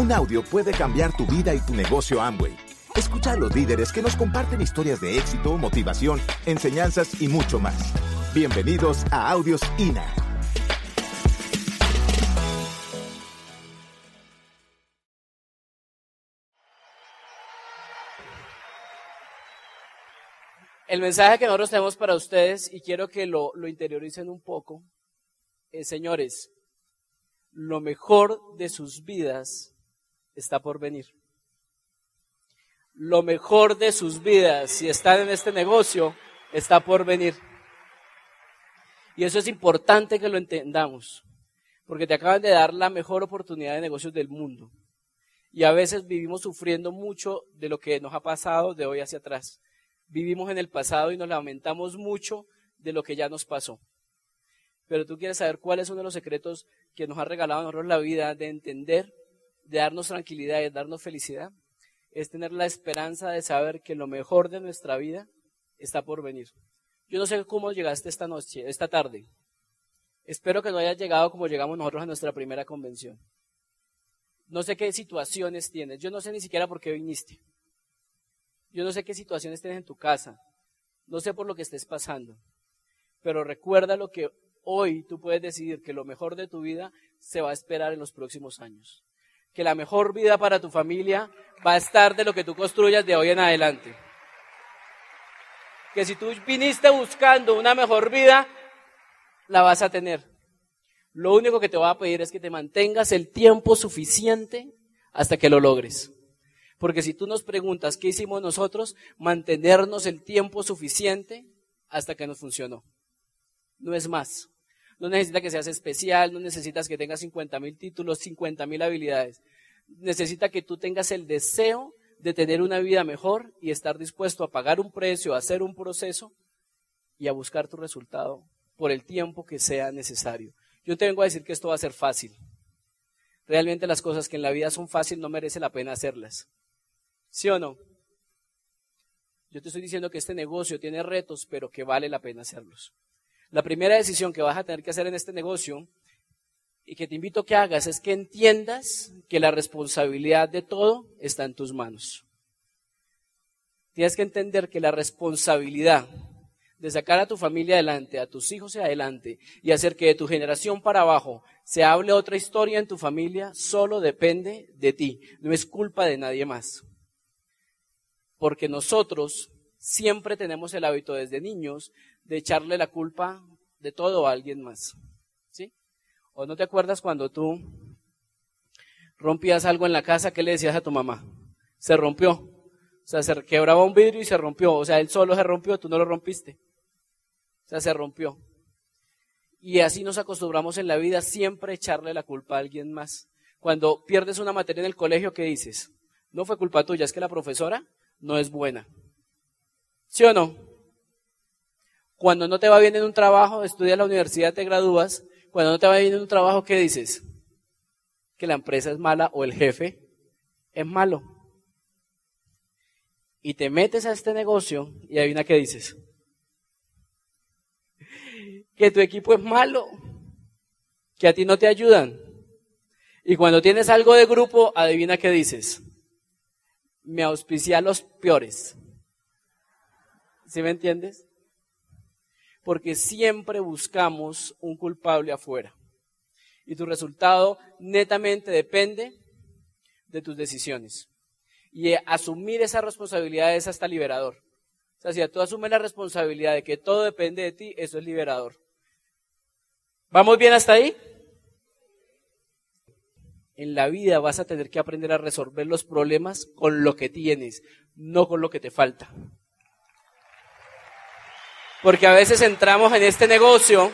Un audio puede cambiar tu vida y tu negocio Amway. Escucha a los líderes que nos comparten historias de éxito, motivación, enseñanzas y mucho más. Bienvenidos a Audios INA. El mensaje que nosotros tenemos para ustedes, y quiero que lo, interioricen un poco, es, señores, lo mejor de sus vidas está por venir. Lo mejor de sus vidas, si están en este negocio, está por venir. Y eso es importante que lo entendamos, porque te acaban de dar la mejor oportunidad de negocios del mundo. Y a veces vivimos sufriendo mucho de lo que nos ha pasado de hoy hacia atrás. Vivimos en el pasado y nos lamentamos mucho de lo que ya nos pasó. Pero tú quieres saber cuál es uno de los secretos que nos ha regalado a nosotros la vida de entender, de darnos tranquilidad, de darnos felicidad. Es tener la esperanza de saber que lo mejor de nuestra vida está por venir. Yo no sé cómo llegaste esta noche, esta tarde. Espero que no hayas llegado como llegamos nosotros a nuestra primera convención. No sé qué situaciones tienes. Yo no sé ni siquiera por qué viniste. Yo no sé qué situaciones tienes en tu casa. No sé por lo que estés pasando. Pero recuerda lo que hoy tú puedes decidir que lo mejor de tu vida se va a esperar en los próximos años. Que la mejor vida para tu familia va a estar de lo que tú construyas de hoy en adelante. Que si tú viniste buscando una mejor vida, la vas a tener. Lo único que te voy a pedir es que te mantengas el tiempo suficiente hasta que lo logres. Porque si tú nos preguntas qué hicimos nosotros, mantenernos el tiempo suficiente hasta que nos funcionó. No es más. No necesita que seas especial, no necesitas que tengas 50 mil títulos, 50 mil habilidades. Necesita que tú tengas el deseo de tener una vida mejor y estar dispuesto a pagar un precio, a hacer un proceso y a buscar tu resultado por el tiempo que sea necesario. Yo te vengo a decir que esto va a ser fácil. Realmente las cosas que en la vida son fáciles no merece la pena hacerlas. ¿Sí o no? Yo te estoy diciendo que este negocio tiene retos, pero que vale la pena hacerlos. La primera decisión que vas a tener que hacer en este negocio y que te invito a que hagas es que entiendas que la responsabilidad de todo está en tus manos. Tienes que entender que la responsabilidad de sacar a tu familia adelante, a tus hijos adelante y hacer que de tu generación para abajo se hable otra historia en tu familia, solo depende de ti, no es culpa de nadie más. Porque nosotros siempre tenemos el hábito desde niños de echarle la culpa de todo a alguien más. ¿Sí? ¿O no te acuerdas cuando tú rompías algo en la casa, qué le decías a tu mamá? Se rompió. O sea, se quebraba un vidrio y se rompió. O sea, él solo se rompió, tú no lo rompiste. O sea, se rompió. Y así nos acostumbramos en la vida siempre a echarle la culpa a alguien más. Cuando pierdes una materia en el colegio, ¿qué dices? No fue culpa tuya, es que la profesora no es buena. ¿Sí o no? Cuando no te va bien en un trabajo, estudias la universidad, te gradúas. Cuando no te va bien en un trabajo, ¿qué dices? Que la empresa es mala o el jefe es malo. Y te metes a este negocio y adivina qué dices. Que tu equipo es malo, que a ti no te ayudan. Y cuando tienes algo de grupo, adivina qué dices. Me auspicia a los peores. ¿Sí me entiendes? Porque siempre buscamos un culpable afuera. Y tu resultado netamente depende de tus decisiones. Y asumir esa responsabilidad es hasta liberador. O sea, si tú asumes la responsabilidad de que todo depende de ti, eso es liberador. ¿Vamos bien hasta ahí? En la vida vas a tener que aprender a resolver los problemas con lo que tienes, no con lo que te falta. Porque a veces entramos en este negocio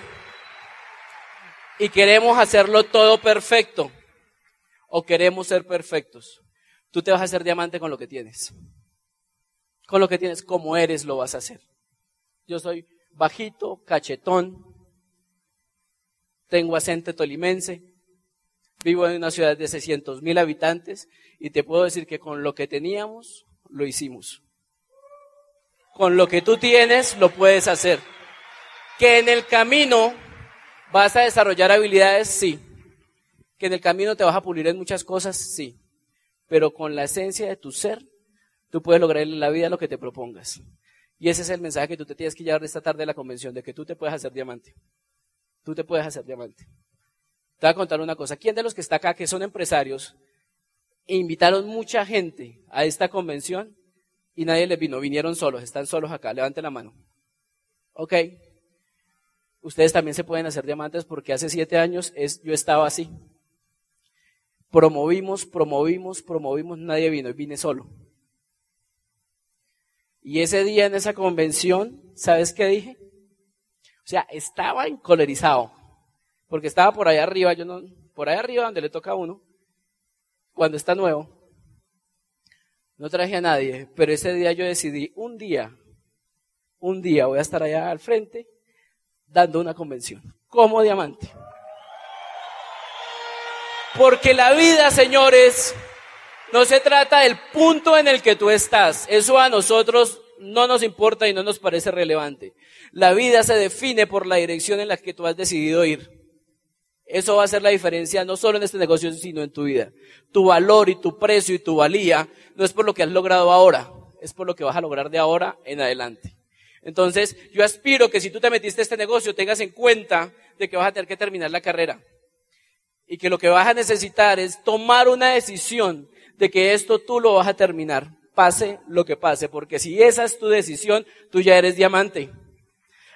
y queremos hacerlo todo perfecto o queremos ser perfectos. Tú te vas a hacer diamante con lo que tienes. Con lo que tienes, como eres, lo vas a hacer. Yo soy bajito, cachetón, tengo acento tolimense, vivo en una ciudad de 600 mil habitantes y te puedo decir que con lo que teníamos, lo hicimos. Con lo que tú tienes lo puedes hacer. Que en el camino vas a desarrollar habilidades, sí. Que en el camino te vas a pulir en muchas cosas, sí. pero con la esencia de tu ser, tú puedes lograr en la vida lo que te propongas. Y ese es el mensaje que tú te tienes que llevar esta tarde de la convención, de que tú te puedes hacer diamante. Tú te puedes hacer diamante. Te voy a contar una cosa. ¿Quién de los que está acá, que son empresarios, invitaron mucha gente a esta convención y nadie les vino? Vinieron solos, están solos acá. Levanten la mano. Ok. Ustedes también se pueden hacer diamantes porque hace siete años yo estaba así. Promovimos, promovimos, promovimos, nadie vino y vine solo. Y ese día en esa convención, ¿sabes qué dije? O sea, estaba encolerizado, porque estaba por allá arriba, yo no, por allá arriba donde le toca a uno, cuando está nuevo. No traje a nadie, pero ese día yo decidí, un día, un día voy a estar allá al frente dando una convención, como diamante. Porque la vida, señores, no se trata del punto en el que tú estás. Eso a nosotros no nos importa y no nos parece relevante. La vida se define por la dirección en la que tú has decidido ir. Eso va a hacer la diferencia no solo en este negocio, sino en tu vida. Tu valor y tu precio y tu valía no es por lo que has logrado ahora, es por lo que vas a lograr de ahora en adelante. Entonces, yo aspiro que si tú te metiste a este negocio, tengas en cuenta de que vas a tener que terminar la carrera. Y que lo que vas a necesitar es tomar una decisión de que esto tú lo vas a terminar, pase lo que pase, porque si esa es tu decisión, tú ya eres diamante.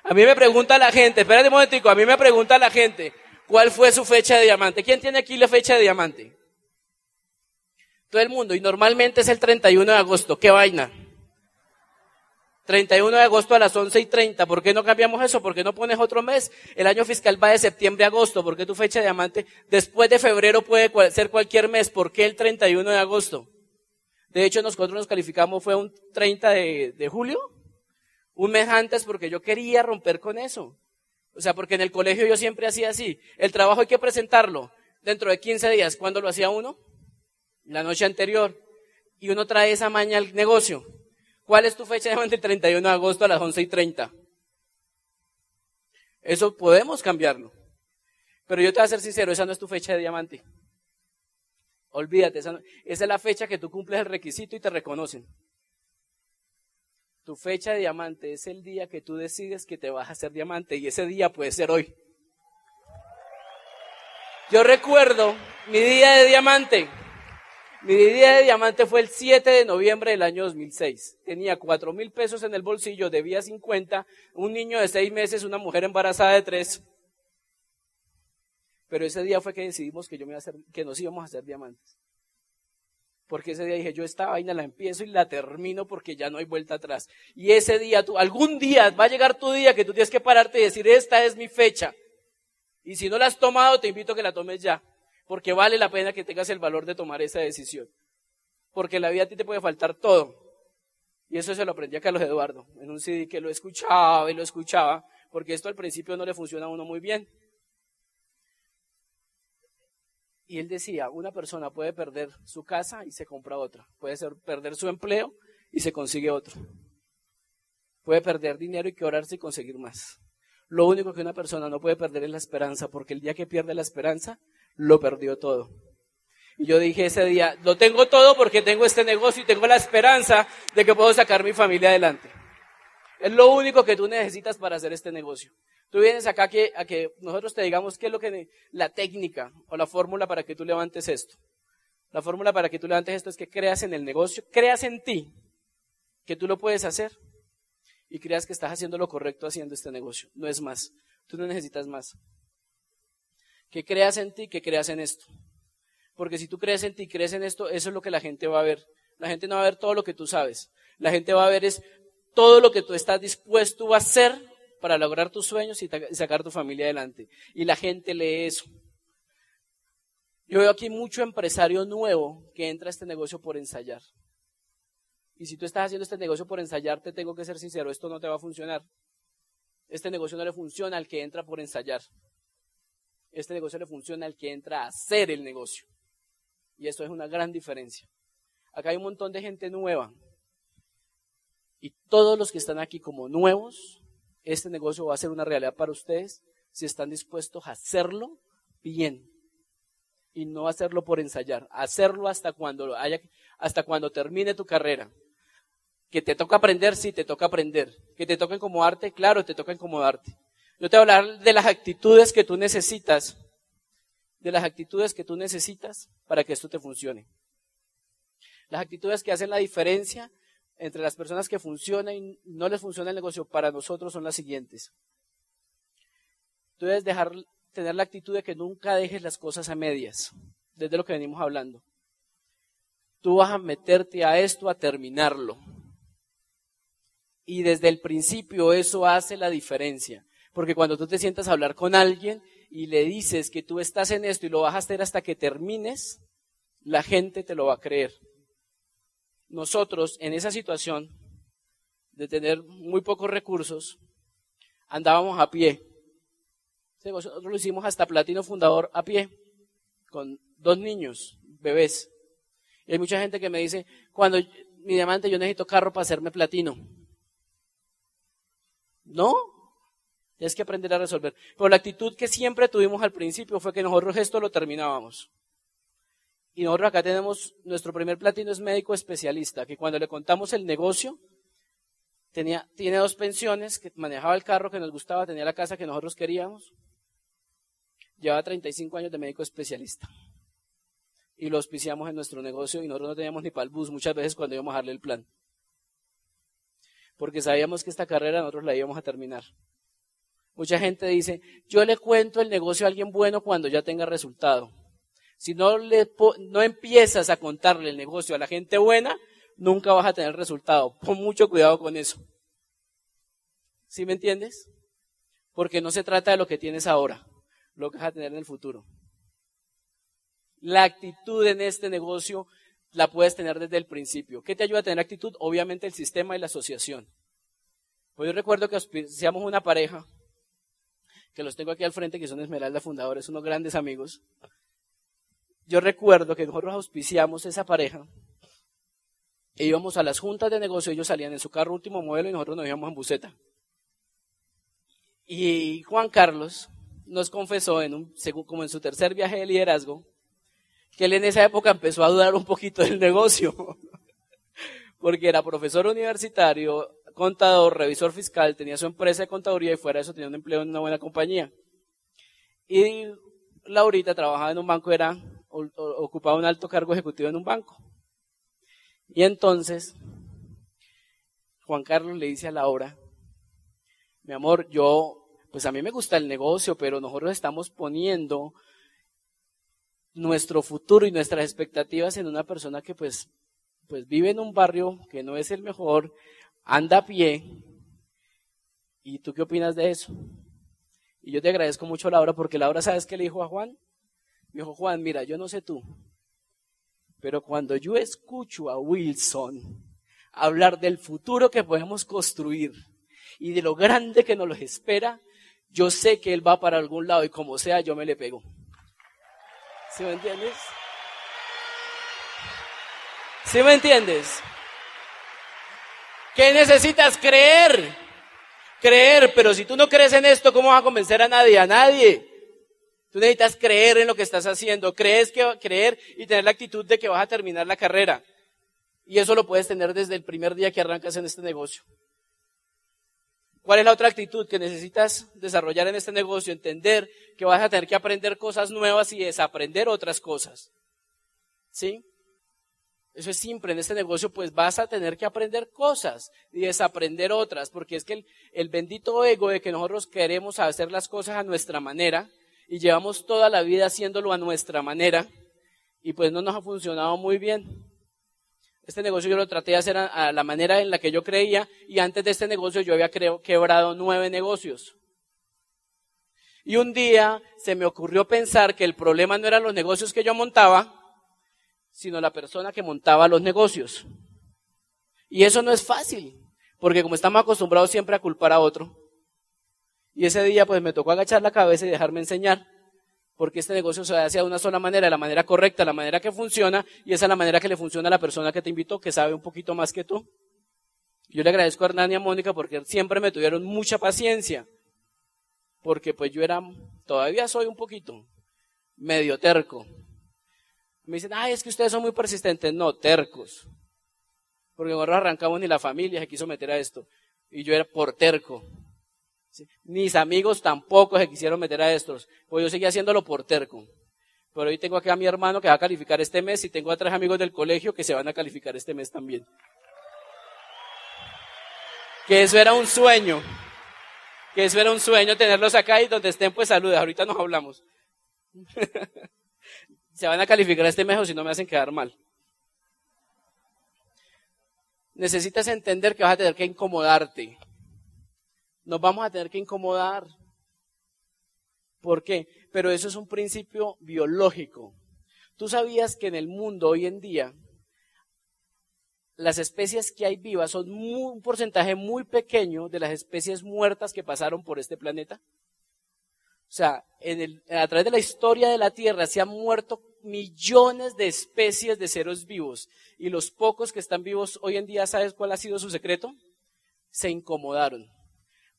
A mí me pregunta la gente, espérate un momentico, a mí me pregunta la gente, ¿cuál fue su fecha de diamante? ¿Quién tiene aquí la fecha de diamante? Todo el mundo, y normalmente es el 31 de agosto, ¿qué vaina? 31 de agosto a las 11 y 30. ¿Por qué no cambiamos eso? ¿Por qué no pones otro mes? El año fiscal va de septiembre a agosto. ¿Por qué tu fecha de diamante después de febrero puede ser cualquier mes? ¿Por qué el 31 de agosto? De hecho, nosotros nos calificamos, fue un 30 de, de julio, un mes antes porque yo quería romper con eso. O sea, porque en el colegio yo siempre hacía así. El trabajo hay que presentarlo dentro de 15 días. ¿Cuándo lo hacía uno? La noche anterior. Y uno trae esa maña al negocio. ¿Cuál es tu fecha de? El 31 de agosto a las 11 y 30. Eso podemos cambiarlo. Pero yo te voy a ser sincero, esa no es tu fecha de diamante. Olvídate, esa es la fecha que tú cumples el requisito y te reconocen. Tu fecha de diamante es el día que tú decides que te vas a hacer diamante y ese día puede ser hoy. Yo recuerdo mi día de diamante. Mi día de diamante fue el 7 de noviembre del año 2006. Tenía cuatro mil pesos en el bolsillo, debía 50, un niño de seis meses, una mujer embarazada de tres. Pero ese día fue que decidimos que, yo me iba a hacer, que nos íbamos a hacer diamantes. Porque ese día dije, yo esta vaina la empiezo y la termino porque ya no hay vuelta atrás. Y ese día, tú, algún día va a llegar tu día que tú tienes que pararte y decir, esta es mi fecha. Y si no la has tomado, te invito a que la tomes ya porque vale la pena que tengas el valor de tomar esa decisión. Porque en la vida a ti te puede faltar todo. Y eso se lo aprendí a Carlos Eduardo, en un CD que lo escuchaba y lo escuchaba, porque esto al principio no le funciona a uno muy bien. Y él decía, una persona puede perder su casa y se compra otra. Puede perder su empleo y se consigue otro. Puede perder dinero y quebrarse y conseguir más. Lo único que una persona no puede perder es la esperanza, porque el día que pierde la esperanza, lo perdió todo. Y yo dije ese día, lo tengo todo porque tengo este negocio y tengo la esperanza de que puedo sacar mi familia adelante. Es lo único que tú necesitas para hacer este negocio. Tú vienes acá que, a que nosotros te digamos qué es lo que, la técnica o la fórmula para que tú levantes esto. La fórmula para que tú levantes esto es que creas en el negocio, creas en ti, que tú lo puedes hacer y creas que estás haciendo lo correcto haciendo este negocio. No es más. Tú no necesitas más que creas en ti, que creas en esto. Porque si tú crees en ti, crees en esto, eso es lo que la gente va a ver. La gente no va a ver todo lo que tú sabes. La gente va a ver es todo lo que tú estás dispuesto a hacer para lograr tus sueños y sacar tu familia adelante. Y la gente lee eso. Yo veo aquí mucho empresario nuevo que entra a este negocio por ensayar. Y si tú estás haciendo este negocio por ensayar, te tengo que ser sincero, esto no te va a funcionar. Este negocio no le funciona al que entra por ensayar este negocio le funciona al que entra a hacer el negocio. Y esto es una gran diferencia. Acá hay un montón de gente nueva. Y todos los que están aquí como nuevos, este negocio va a ser una realidad para ustedes si están dispuestos a hacerlo bien. y no hacerlo por ensayar, hacerlo hasta cuando haya, hasta cuando termine tu carrera. Que te toca aprender, sí, te toca aprender. Que te toca incomodarte, claro, te toca incomodarte. Yo te voy a hablar de las actitudes que tú necesitas, de las actitudes que tú necesitas para que esto te funcione. Las actitudes que hacen la diferencia entre las personas que funcionan y no les funciona el negocio para nosotros son las siguientes. Tú debes dejar, tener la actitud de que nunca dejes las cosas a medias, desde lo que venimos hablando. Tú vas a meterte a esto a terminarlo. Y desde el principio eso hace la diferencia. Porque cuando tú te sientas a hablar con alguien y le dices que tú estás en esto y lo vas a hacer hasta que termines, la gente te lo va a creer nosotros en esa situación de tener muy pocos recursos, andábamos a pie. Nosotros lo hicimos hasta Platino Fundador a pie, con dos niños, bebés. Y hay mucha gente que me dice, cuando mi diamante yo necesito carro para hacerme platino. No, tienes que aprender a resolver. Pero la actitud que siempre tuvimos al principio fue que nosotros esto lo terminábamos. Y nosotros acá tenemos, nuestro primer platino es médico especialista, que cuando le contamos el negocio, tenía, tiene dos pensiones, que manejaba el carro que nos gustaba, tenía la casa que nosotros queríamos. Llevaba 35 años de médico especialista. Y lo auspiciamos en nuestro negocio y nosotros no teníamos ni para el bus muchas veces cuando íbamos a darle el plan. Porque sabíamos que esta carrera nosotros la íbamos a terminar. Mucha gente dice, yo le cuento el negocio a alguien bueno cuando ya tenga resultado. Si no, le, no empiezas a contarle el negocio a la gente buena, nunca vas a tener resultado. Pon mucho cuidado con eso. ¿Sí me entiendes? Porque no se trata de lo que tienes ahora, lo que vas a tener en el futuro. La actitud en este negocio la puedes tener desde el principio. ¿Qué te ayuda a tener actitud? Obviamente el sistema y la asociación. Pues yo recuerdo que seamos una pareja, que los tengo aquí al frente, que son Esmeralda Fundadores, unos grandes amigos yo recuerdo que nosotros auspiciamos esa pareja e íbamos a las juntas de negocio, ellos salían en su carro último modelo y nosotros nos íbamos en buseta. Y Juan Carlos nos confesó, en un, como en su tercer viaje de liderazgo, que él en esa época empezó a dudar un poquito del negocio, porque era profesor universitario, contador, revisor fiscal, tenía su empresa de contaduría y fuera de eso tenía un empleo en una buena compañía. Y Laurita trabajaba en un banco, era ocupaba un alto cargo ejecutivo en un banco. Y entonces, Juan Carlos le dice a Laura, mi amor, yo, pues a mí me gusta el negocio, pero nosotros estamos poniendo nuestro futuro y nuestras expectativas en una persona que pues, pues vive en un barrio que no es el mejor, anda a pie. ¿Y tú qué opinas de eso? Y yo te agradezco mucho, Laura, porque Laura, ¿sabes qué le dijo a Juan? Me dijo, Juan, mira, yo no sé tú, pero cuando yo escucho a Wilson hablar del futuro que podemos construir y de lo grande que nos espera, yo sé que él va para algún lado y como sea, yo me le pego. ¿Sí me entiendes? ¿Sí me entiendes? ¿Qué necesitas creer? Creer, pero si tú no crees en esto, ¿cómo vas a convencer a nadie? A nadie. Tú necesitas creer en lo que estás haciendo, crees que creer y tener la actitud de que vas a terminar la carrera. Y eso lo puedes tener desde el primer día que arrancas en este negocio. ¿Cuál es la otra actitud que necesitas desarrollar en este negocio? Entender que vas a tener que aprender cosas nuevas y desaprender otras cosas. ¿Sí? Eso es simple. En este negocio, pues vas a tener que aprender cosas y desaprender otras, porque es que el, el bendito ego de que nosotros queremos hacer las cosas a nuestra manera, y llevamos toda la vida haciéndolo a nuestra manera y pues no nos ha funcionado muy bien. Este negocio yo lo traté de hacer a, la manera en la que yo creía y antes de este negocio yo había quebrado nueve negocios. Y un día se me ocurrió pensar que el problema no eran los negocios que yo montaba, sino la persona que montaba los negocios. Y eso no es fácil, porque como estamos acostumbrados siempre a culpar a otro, y ese día pues me tocó agachar la cabeza y dejarme enseñar, porque este negocio se hace de una sola manera, de la manera correcta, la manera que funciona, y esa es la manera que le funciona a la persona que te invitó, que sabe un poquito más que tú. Yo le agradezco a Hernán y a Mónica porque siempre me tuvieron mucha paciencia, porque pues yo era, todavía soy un poquito medio terco, Me dicen, ay, es que ustedes son muy persistentes. No, tercos. Porque nosotros arrancamos ni la familia se quiso meter a esto. Y yo era por terco. Mis amigos tampoco se quisieron meter a estos. Pues yo seguía haciéndolo por terco. Pero hoy tengo aquí a mi hermano que va a calificar este mes y tengo a tres amigos del colegio que se van a calificar este mes también. Que eso era un sueño. Que eso era un sueño tenerlos acá y donde estén pues saludos. Ahorita nos hablamos. se van a calificar este mes o si no me hacen quedar mal. Necesitas entender que vas a tener que incomodarte. Nos vamos a tener que incomodar. ¿Por qué? Pero eso es un principio biológico. Tú sabías que en el mundo hoy en día las especies que hay vivas son un porcentaje muy pequeño de las especies muertas que pasaron por este planeta. O sea, a través de la historia de la Tierra se han muerto millones de especies de seres vivos y los pocos que están vivos hoy en día, ¿sabes cuál ha sido su secreto? Se incomodaron,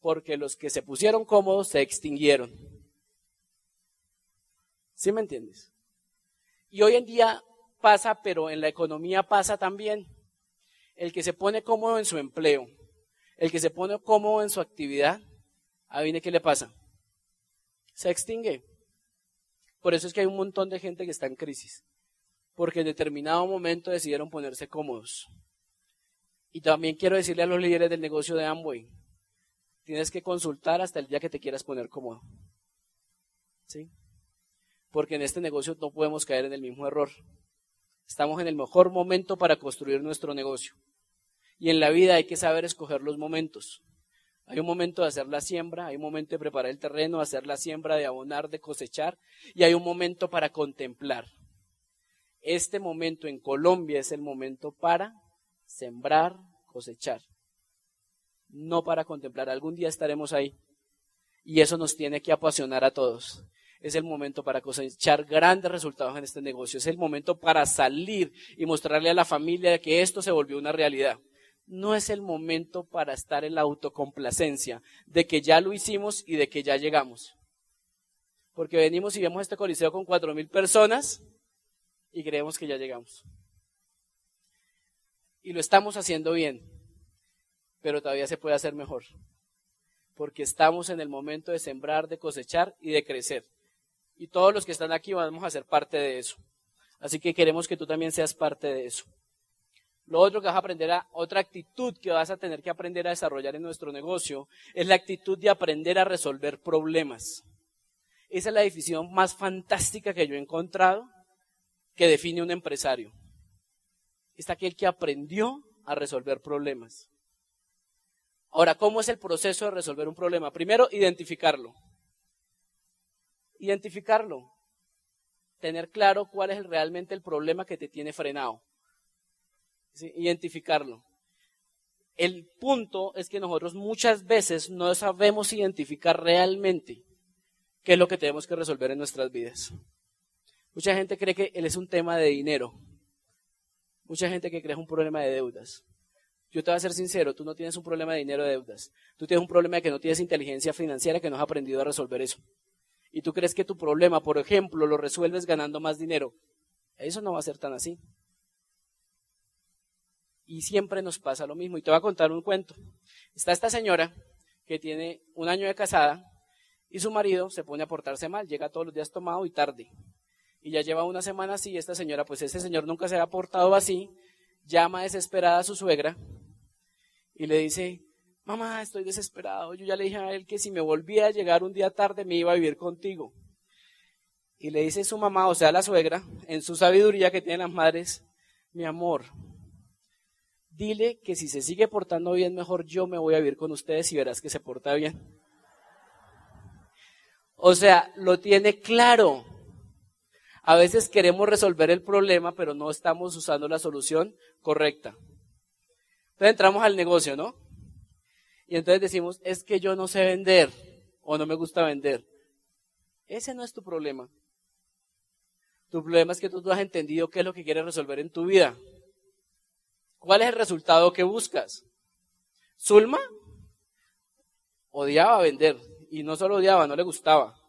porque los que se pusieron cómodos se extinguieron. ¿Sí me entiendes? Y hoy en día pasa, pero en la economía pasa también. El que se pone cómodo en su empleo, el que se pone cómodo en su actividad, adivine qué le pasa. Se extingue. Por eso es que hay un montón de gente que está en crisis. Porque en determinado momento decidieron ponerse cómodos. Y también quiero decirle a los líderes del negocio de Amway, tienes que consultar hasta el día que te quieras poner cómodo. ¿Sí? porque en este negocio no podemos caer en el mismo error. Estamos en el mejor momento para construir nuestro negocio. Y en la vida hay que saber escoger los momentos. Hay un momento de hacer la siembra, hay un momento de preparar el terreno, hacer la siembra, de abonar, de cosechar, y hay un momento para contemplar. Este momento en Colombia es el momento para sembrar, cosechar, no para contemplar. Algún día estaremos ahí. Y eso nos tiene que apasionar a todos es el momento para cosechar grandes resultados en este negocio. Es el momento para salir y mostrarle a la familia que esto se volvió una realidad. No es el momento para estar en la autocomplacencia de que ya lo hicimos y de que ya llegamos. Porque venimos y vemos este coliseo con cuatro mil personas y creemos que ya llegamos. Y lo estamos haciendo bien, pero todavía se puede hacer mejor. Porque estamos en el momento de sembrar, de cosechar y de crecer y todos los que están aquí vamos a ser parte de eso. Así que queremos que tú también seas parte de eso. Lo otro que vas a aprender a, otra actitud que vas a tener que aprender a desarrollar en nuestro negocio es la actitud de aprender a resolver problemas. Esa es la definición más fantástica que yo he encontrado que define un empresario. Es aquel que aprendió a resolver problemas. Ahora, ¿cómo es el proceso de resolver un problema? Primero, identificarlo identificarlo, tener claro cuál es realmente el problema que te tiene frenado, identificarlo. El punto es que nosotros muchas veces no sabemos identificar realmente qué es lo que tenemos que resolver en nuestras vidas. Mucha gente cree que él es un tema de dinero. Mucha gente que cree que es un problema de deudas. Yo te voy a ser sincero, tú no tienes un problema de dinero de deudas. Tú tienes un problema de que no tienes inteligencia financiera que no has aprendido a resolver eso y tú crees que tu problema, por ejemplo, lo resuelves ganando más dinero, eso no va a ser tan así. Y siempre nos pasa lo mismo. Y te voy a contar un cuento. Está esta señora que tiene un año de casada y su marido se pone a portarse mal, llega todos los días tomado y tarde. Y ya lleva una semana así, esta señora, pues este señor nunca se ha portado así, llama desesperada a su suegra y le dice, mamá, estoy desesperado. Yo ya le dije a él que si me volvía a llegar un día tarde me iba a vivir contigo. Y le dice su mamá, o sea, la suegra, en su sabiduría que tienen las madres, mi amor, dile que si se sigue portando bien, mejor yo me voy a vivir con ustedes y verás que se porta bien. O sea, lo tiene claro. A veces queremos resolver el problema, pero no estamos usando la solución correcta. Entonces entramos al negocio, ¿no? Y entonces decimos, es que yo no sé vender o no me gusta vender. Ese no es tu problema. Tu problema es que tú no has entendido qué es lo que quieres resolver en tu vida. ¿Cuál es el resultado que buscas? Zulma odiaba vender y no solo odiaba, no le gustaba.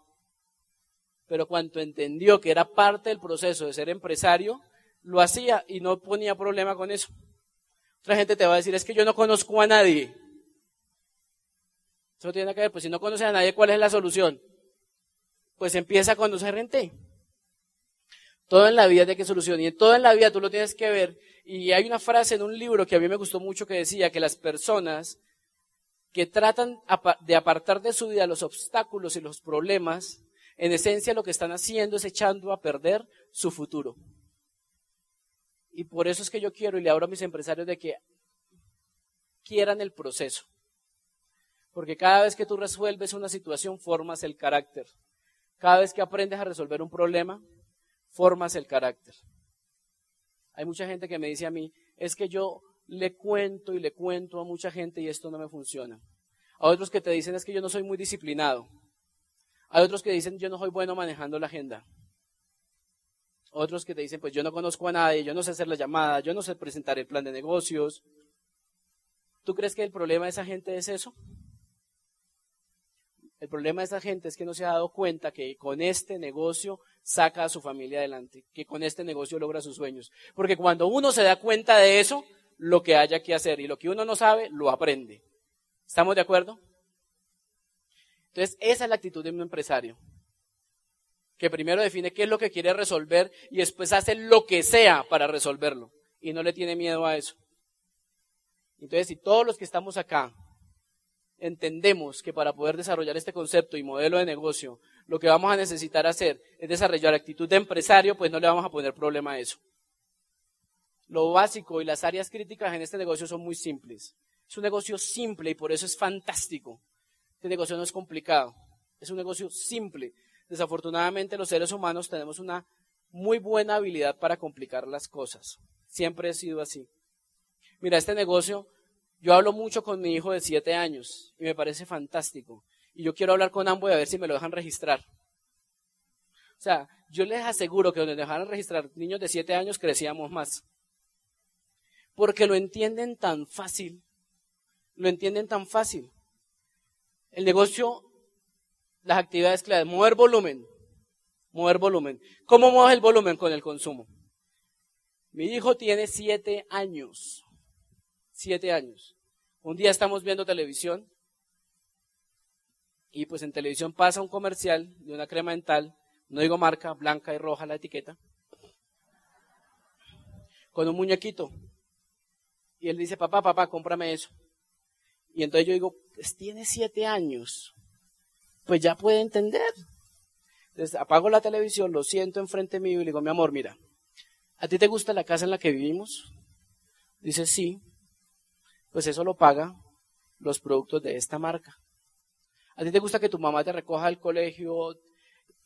Pero cuando entendió que era parte del proceso de ser empresario, lo hacía y no ponía problema con eso. Otra gente te va a decir, es que yo no conozco a nadie. Eso tiene que ver, pues si no conoces a nadie, ¿cuál es la solución? Pues empieza cuando se rente. Todo en la vida tiene que solución y en todo en la vida tú lo tienes que ver. Y hay una frase en un libro que a mí me gustó mucho que decía que las personas que tratan de apartar de su vida los obstáculos y los problemas, en esencia lo que están haciendo es echando a perder su futuro. Y por eso es que yo quiero y le abro a mis empresarios de que quieran el proceso. Porque cada vez que tú resuelves una situación, formas el carácter. Cada vez que aprendes a resolver un problema, formas el carácter. Hay mucha gente que me dice a mí, es que yo le cuento y le cuento a mucha gente y esto no me funciona. A otros que te dicen es que yo no soy muy disciplinado. Hay otros que dicen yo no soy bueno manejando la agenda. Otros que te dicen pues yo no conozco a nadie, yo no sé hacer la llamada, yo no sé presentar el plan de negocios. ¿Tú crees que el problema de esa gente es eso? El problema de esa gente es que no se ha dado cuenta que con este negocio saca a su familia adelante, que con este negocio logra sus sueños. Porque cuando uno se da cuenta de eso, lo que haya que hacer y lo que uno no sabe, lo aprende. ¿Estamos de acuerdo? Entonces, esa es la actitud de un empresario, que primero define qué es lo que quiere resolver y después hace lo que sea para resolverlo y no le tiene miedo a eso. Entonces, si todos los que estamos acá entendemos que para poder desarrollar este concepto y modelo de negocio, lo que vamos a necesitar hacer es desarrollar actitud de empresario, pues no le vamos a poner problema a eso. Lo básico y las áreas críticas en este negocio son muy simples. Es un negocio simple y por eso es fantástico. Este negocio no es complicado. Es un negocio simple. Desafortunadamente los seres humanos tenemos una muy buena habilidad para complicar las cosas. Siempre ha sido así. Mira, este negocio yo hablo mucho con mi hijo de siete años y me parece fantástico. Y yo quiero hablar con ambos y a ver si me lo dejan registrar. O sea, yo les aseguro que donde dejaran registrar niños de siete años crecíamos más. Porque lo entienden tan fácil. Lo entienden tan fácil. El negocio, las actividades clave, mover volumen. Mover volumen. ¿Cómo mueves el volumen con el consumo? Mi hijo tiene siete años siete años. Un día estamos viendo televisión y pues en televisión pasa un comercial de una crema dental, no digo marca, blanca y roja la etiqueta, con un muñequito. Y él dice, papá, papá, cómprame eso. Y entonces yo digo, pues tiene siete años, pues ya puede entender. Entonces apago la televisión, lo siento enfrente mío y le digo, mi amor, mira, ¿a ti te gusta la casa en la que vivimos? Dice, sí pues eso lo paga los productos de esta marca. ¿A ti te gusta que tu mamá te recoja al colegio,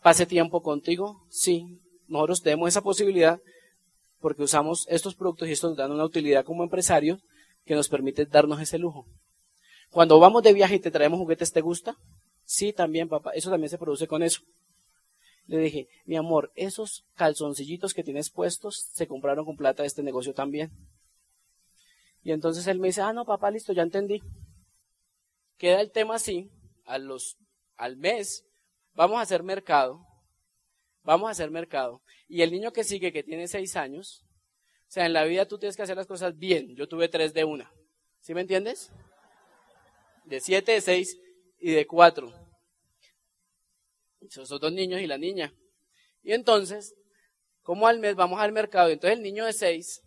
pase tiempo contigo? Sí, nosotros tenemos esa posibilidad porque usamos estos productos y estos nos dan una utilidad como empresarios que nos permite darnos ese lujo. Cuando vamos de viaje y te traemos juguetes, ¿te gusta? Sí, también, papá. Eso también se produce con eso. Le dije, mi amor, esos calzoncillitos que tienes puestos se compraron con plata de este negocio también. Y entonces él me dice, ah, no, papá, listo, ya entendí. Queda el tema así, a los, al mes, vamos a hacer mercado, vamos a hacer mercado. Y el niño que sigue, que tiene seis años, o sea, en la vida tú tienes que hacer las cosas bien. Yo tuve tres de una. ¿Sí me entiendes? De siete, de seis y de cuatro. Esos son dos niños y la niña. Y entonces, como al mes vamos al mercado, entonces el niño de seis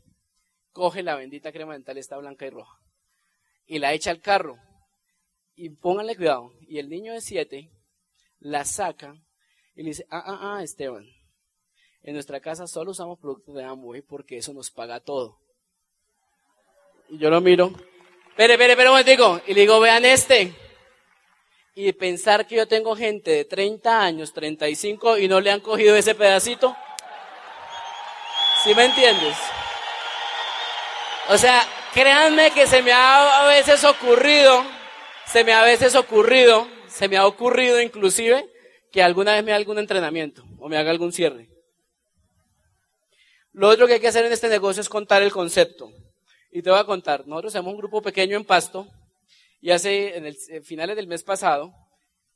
coge la bendita crema dental, esta blanca y roja, y la echa al carro. Y pónganle cuidado. Y el niño de siete la saca y le dice, ah, ah, ah, Esteban, en nuestra casa solo usamos productos de Amway porque eso nos paga todo. Y yo lo miro, espere, espere, espere un momentico, y le digo, vean este. Y pensar que yo tengo gente de 30 años, 35 y no le han cogido ese pedacito. ¿Sí me entiendes? O sea, créanme que se me ha a veces ocurrido, se me ha a veces ocurrido, se me ha ocurrido inclusive que alguna vez me haga algún entrenamiento o me haga algún cierre. Lo otro que hay que hacer en este negocio es contar el concepto. Y te voy a contar, nosotros somos un grupo pequeño en Pasto y hace, en el finales del mes pasado,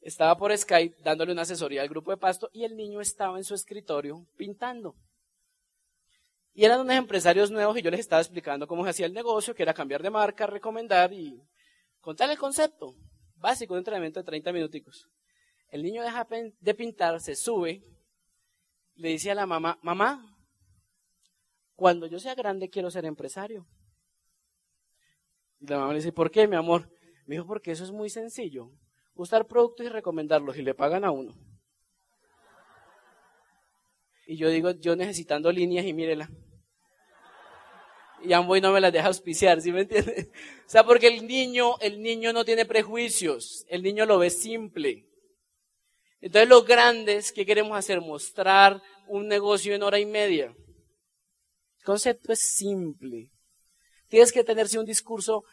estaba por Skype dándole una asesoría al grupo de pasto y el niño estaba en su escritorio pintando. Y eran unos empresarios nuevos y yo les estaba explicando cómo se hacía el negocio, que era cambiar de marca, recomendar y contar el concepto básico de un entrenamiento de 30 minuticos. El niño deja de pintar, se sube, le dice a la mamá, mamá, cuando yo sea grande quiero ser empresario. Y la mamá le dice, ¿por qué, mi amor? Me dijo, porque eso es muy sencillo. Usar productos y recomendarlos y le pagan a uno. Y yo digo, yo necesitando líneas y mírela. Y Amboy no me las deja auspiciar, ¿sí me entiendes? O sea, porque el niño, el niño no tiene prejuicios, el niño lo ve simple. Entonces los grandes, ¿qué queremos hacer? Mostrar un negocio en hora y media. El concepto es simple. Tienes que tenerse un discurso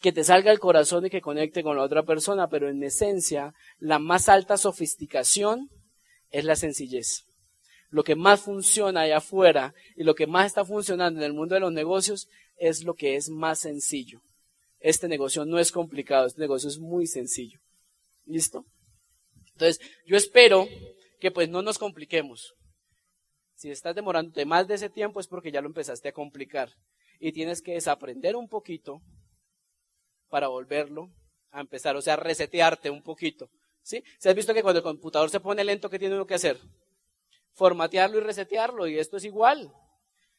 que te salga el corazón y que conecte con la otra persona, pero en esencia, la más alta sofisticación es la sencillez lo que más funciona allá afuera y lo que más está funcionando en el mundo de los negocios es lo que es más sencillo. Este negocio no es complicado, este negocio es muy sencillo. ¿Listo? Entonces, yo espero que pues no nos compliquemos. Si estás demorándote más de ese tiempo es porque ya lo empezaste a complicar y tienes que desaprender un poquito para volverlo a empezar, o sea, resetearte un poquito. ¿Sí? ¿Se has visto que cuando el computador se pone lento, qué tiene uno que hacer? formatearlo y resetearlo. Y esto es igual.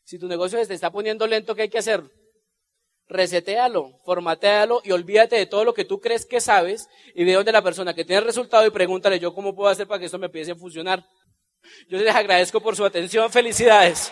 Si tu negocio se está poniendo lento, ¿qué hay que hacer? Resetealo, formatealo y olvídate de todo lo que tú crees que sabes y ve donde la persona que tiene el resultado y pregúntale yo cómo puedo hacer para que esto me empiece a funcionar. Yo les agradezco por su atención. Felicidades.